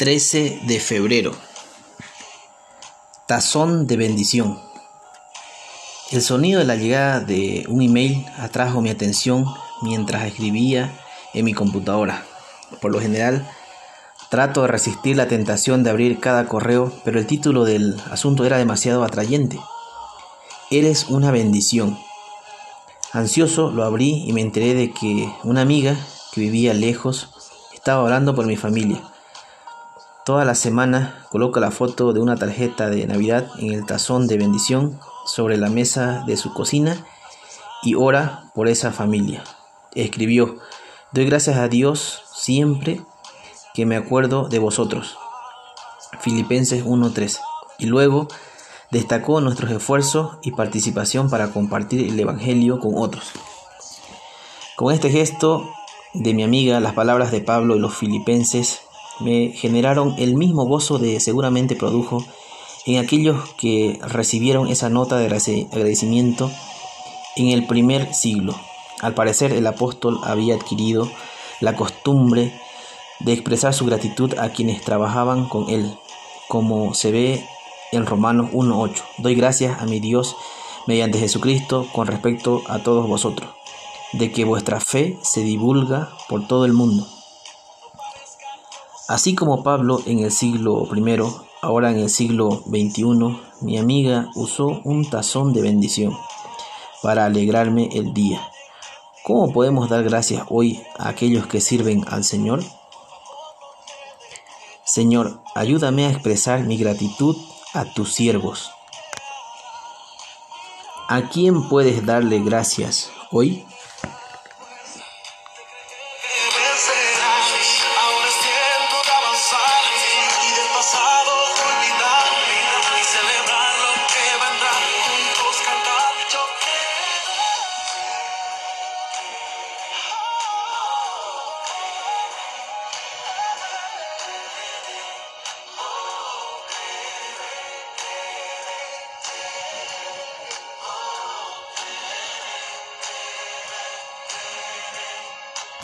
13 de febrero. Tazón de bendición. El sonido de la llegada de un email atrajo mi atención mientras escribía en mi computadora. Por lo general, trato de resistir la tentación de abrir cada correo, pero el título del asunto era demasiado atrayente. Eres una bendición. Ansioso lo abrí y me enteré de que una amiga que vivía lejos estaba orando por mi familia. Toda la semana coloca la foto de una tarjeta de Navidad en el tazón de bendición sobre la mesa de su cocina y ora por esa familia. Escribió, doy gracias a Dios siempre que me acuerdo de vosotros. Filipenses 1.3. Y luego destacó nuestros esfuerzos y participación para compartir el Evangelio con otros. Con este gesto de mi amiga, las palabras de Pablo y los filipenses me generaron el mismo gozo de seguramente produjo en aquellos que recibieron esa nota de agradecimiento en el primer siglo. Al parecer el apóstol había adquirido la costumbre de expresar su gratitud a quienes trabajaban con él, como se ve en Romanos 1.8. Doy gracias a mi Dios mediante Jesucristo con respecto a todos vosotros, de que vuestra fe se divulga por todo el mundo Así como Pablo en el siglo I, ahora en el siglo XXI, mi amiga usó un tazón de bendición para alegrarme el día. ¿Cómo podemos dar gracias hoy a aquellos que sirven al Señor? Señor, ayúdame a expresar mi gratitud a tus siervos. ¿A quién puedes darle gracias hoy?